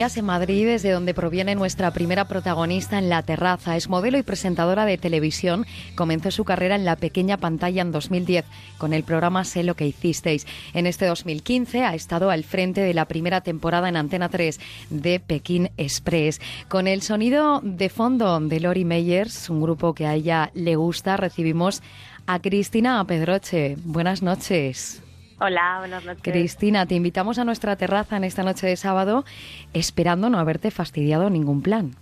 en Madrid, desde donde proviene nuestra primera protagonista en la terraza. Es modelo y presentadora de televisión. Comenzó su carrera en la pequeña pantalla en 2010 con el programa Sé lo que hicisteis. En este 2015 ha estado al frente de la primera temporada en Antena 3 de Pekín Express. Con el sonido de fondo de Lori Meyers, un grupo que a ella le gusta, recibimos a Cristina Pedroche. Buenas noches. Hola, buenas noches. Cristina, te invitamos a nuestra terraza en esta noche de sábado, esperando no haberte fastidiado ningún plan.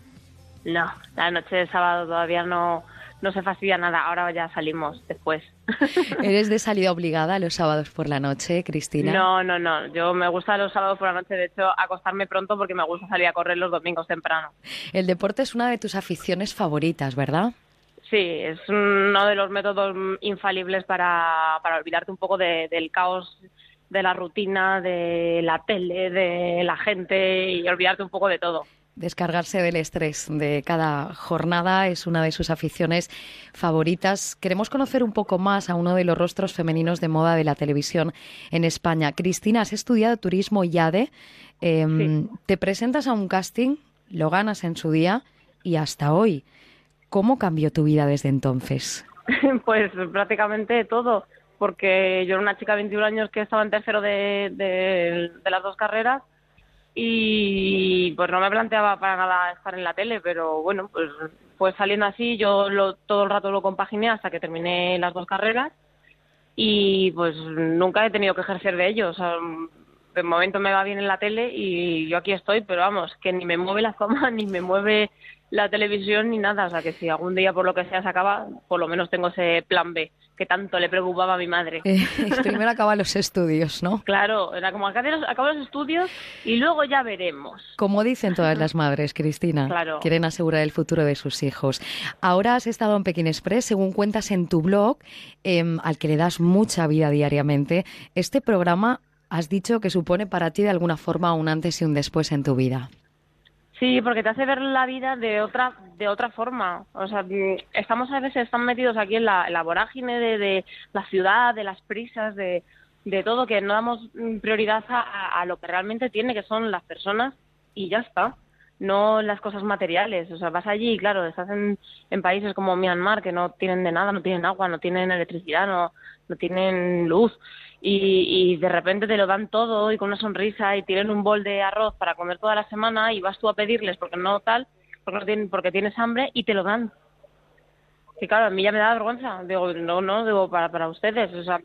No, la noche de sábado todavía no, no se fastidia nada. Ahora ya salimos después. ¿Eres de salida obligada los sábados por la noche, Cristina? No, no, no. Yo me gusta los sábados por la noche. De hecho, acostarme pronto porque me gusta salir a correr los domingos temprano. El deporte es una de tus aficiones favoritas, ¿verdad? Sí, es uno de los métodos infalibles para, para olvidarte un poco del caos de la rutina, de la tele, de la gente y olvidarte un poco de todo. Descargarse del estrés de cada jornada es una de sus aficiones favoritas. Queremos conocer un poco más a uno de los rostros femeninos de moda de la televisión en España. Cristina, has estudiado turismo YADE. Em, te presentas a un casting, lo ganas en su día y hasta hoy ¿Cómo cambió tu vida desde entonces? pues prácticamente todo, porque yo era una chica de 21 años que estaba en tercero de, de, las dos carreras y pues no me planteaba para nada estar en la tele, pero bueno, pues fue saliendo así, yo lo, todo el rato lo compaginé hasta que terminé las dos carreras y pues nunca he tenido que ejercer de ello, de momento me va bien en la tele y yo aquí estoy, pero vamos, que ni me mueve la fama, ni me mueve la televisión ni nada. O sea, que si algún día por lo que sea se acaba, por lo menos tengo ese plan B que tanto le preocupaba a mi madre. Eh, primero acaba los estudios, ¿no? Claro, era como acabo los, los estudios y luego ya veremos. Como dicen todas las madres, Cristina, claro. quieren asegurar el futuro de sus hijos. Ahora has estado en Pekín Express, según cuentas en tu blog, em, al que le das mucha vida diariamente. Este programa has dicho que supone para ti de alguna forma un antes y un después en tu vida. Sí, porque te hace ver la vida de otra de otra forma. O sea, mm, estamos a veces están metidos aquí en la, vorágine de, la ciudad, de las prisas, de, de todo, que no damos mm, prioridad a, lo que realmente tiene, que son las personas y ya está. No las cosas materiales. O sea, vas allí y claro, estás en, en países como Myanmar que no tienen de nada, no tienen agua, no tienen electricidad, no, no tienen luz y, de repente te lo dan todo y con una sonrisa y tienen un bol de arroz para comer toda la semana y vas tú a pedirles porque no tal, porque, no tienen, porque tienes hambre y te lo dan. Y claro, a mí ya me da vergüenza. Digo, no, no, digo, para, para ustedes. O sea,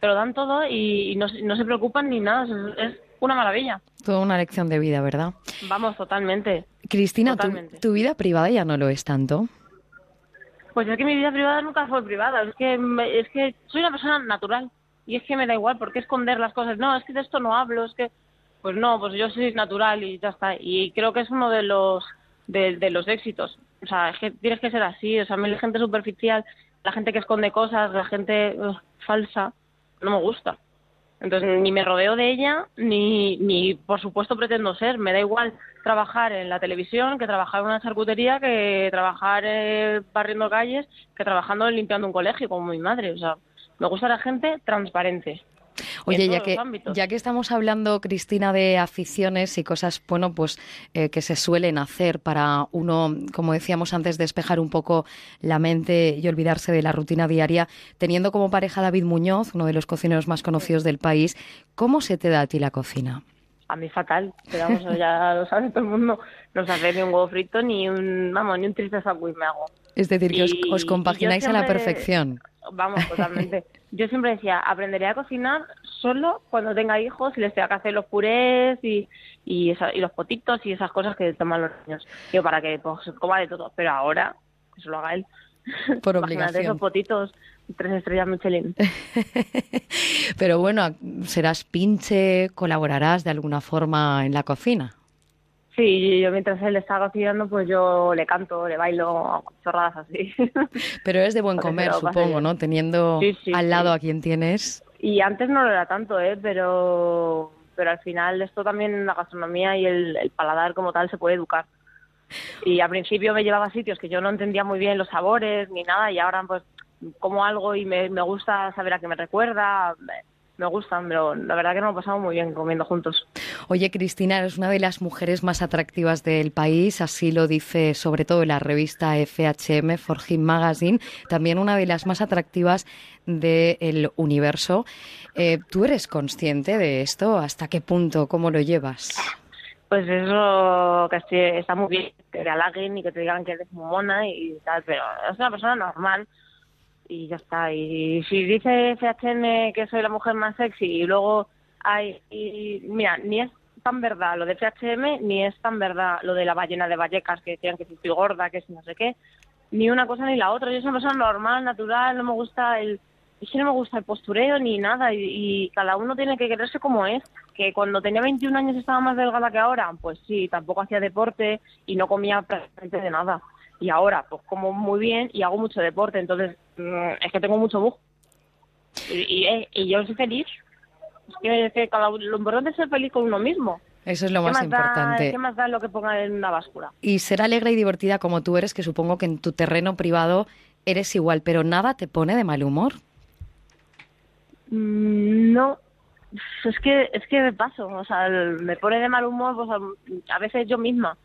te lo dan todo y, no, no, se preocupan ni nada. Es, una maravilla. Toda una lección de vida, ¿verdad? Vamos, totalmente. Cristina, Tu, vida privada ya no lo es tanto. Pues es que mi vida privada nunca fue privada. Es que, es que soy una persona natural y es que me da igual, ¿por qué esconder las cosas? No, es que de esto no hablo, es que, pues no, pues yo soy natural y ya está. Y creo que es uno de los, de, los éxitos. O sea, es que tienes que ser así, o sea, a mí la gente superficial, la gente que esconde cosas, la gente falsa, no me gusta. Entonces, ni me rodeo de ella, ni, ni por supuesto pretendo ser. Me da igual trabajar en la televisión que trabajar en una charcutería, que trabajar eh, barriendo calles, que trabajando limpiando un colegio como mi madre. O sea, me gusta la gente transparente. Oye, ya que, ya que estamos hablando, Cristina, de aficiones y cosas, bueno, pues eh, que se suelen hacer para uno, como decíamos antes, despejar un poco la mente y olvidarse de la rutina diaria, teniendo como pareja David Muñoz, uno de los cocineros más conocidos del país, ¿cómo se te da a ti la cocina? A mí fatal, pero vamos, ya lo sabe todo el mundo, no sabe ni un huevo frito ni un, vamos, ni un triste sándwich me hago. Es decir, que os, compagináis a la perfección. Vamos, totalmente. Yo siempre decía, aprenderé a cocinar solo cuando tenga hijos y les tenga que hacer los purés y, y, los potitos y esas cosas que toman los niños. Yo para que pues, coma de todo. Pero ahora, que se lo haga él. Por obligación. esos potitos, tres estrellas Michelin. Pero bueno, serás pinche, colaborarás de alguna forma en la cocina. Sí, yo mientras él está cocinando, pues yo le canto, le bailo, chorradas así. Pero es de buen comer, supongo, ¿no? Teniendo al lado a quien tienes. Y antes no lo era tanto, ¿eh? Pero, pero al final esto también, la gastronomía y el, paladar como tal se puede educar. Y al principio me llevaba a sitios que yo no entendía muy bien los sabores ni nada y ahora pues como algo y me, me gusta saber a qué me recuerda. Me gustan, pero la verdad que nos lo pasamos muy bien comiendo juntos. Oye, Cristina, eres una de las mujeres más atractivas del país, así lo dice sobre todo la revista FHM, For Him Magazine, también una de las más atractivas del universo. Eh, ¿Tú eres consciente de esto? ¿Hasta qué punto? ¿Cómo lo llevas? Pues eso que está muy bien, que te halaguen y que te digan que eres muy mona y tal, pero es una persona normal y ya está. Y si dice FHM que soy la mujer más sexy y luego hay, y, mira, ni es tan verdad lo de FHM, ni es tan verdad lo de la ballena de Vallecas, que decían que si estoy gorda, que si no sé qué, ni una cosa ni la otra. Yo soy una persona normal, natural, no me gusta el, es que no me gusta el postureo ni nada y, cada uno tiene que quererse como es. Que cuando tenía 21 años estaba más delgada que ahora, pues sí, tampoco hacía deporte y no comía prácticamente de nada. Y ahora, pues como muy bien y hago mucho deporte, entonces mm, es que tengo mucho bug. Y, y, yo soy feliz. Es que, cada, lo importante es ser feliz con uno mismo. Eso es lo más, importante. ¿Qué más da lo que ponga en una báscula? Y ser alegre y divertida como tú eres, que supongo que en tu terreno privado eres igual, pero nada te pone de mal humor. Mm, no, es que es que me paso, o sea, me pone de mal humor pues, a, veces yo misma.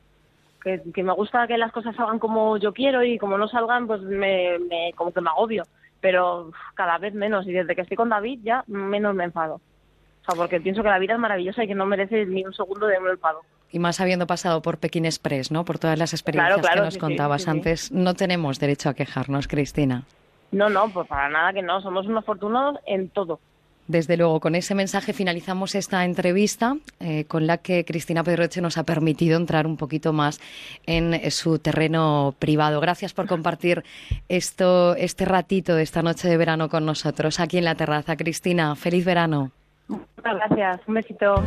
Que, me gusta que las cosas salgan como yo quiero y como no salgan, pues me, me como que me agobio. Pero cada vez menos y desde que estoy con David ya menos me enfado. O sea, porque pienso que la vida es maravillosa y que no merece ni un segundo de un enfado. Y más habiendo pasado por Pekín Express, ¿no? Por todas las experiencias que nos contabas antes, no tenemos derecho a quejarnos, Cristina. No, no, pues para nada que no, somos unos afortunados en todo. Desde luego, con ese mensaje finalizamos esta entrevista eh, con la que Cristina Pedroche nos ha permitido entrar un poquito más en su terreno privado. Gracias por compartir esto, este ratito esta noche de verano con nosotros aquí en la terraza. Cristina, feliz verano. Muchas gracias. Un besito.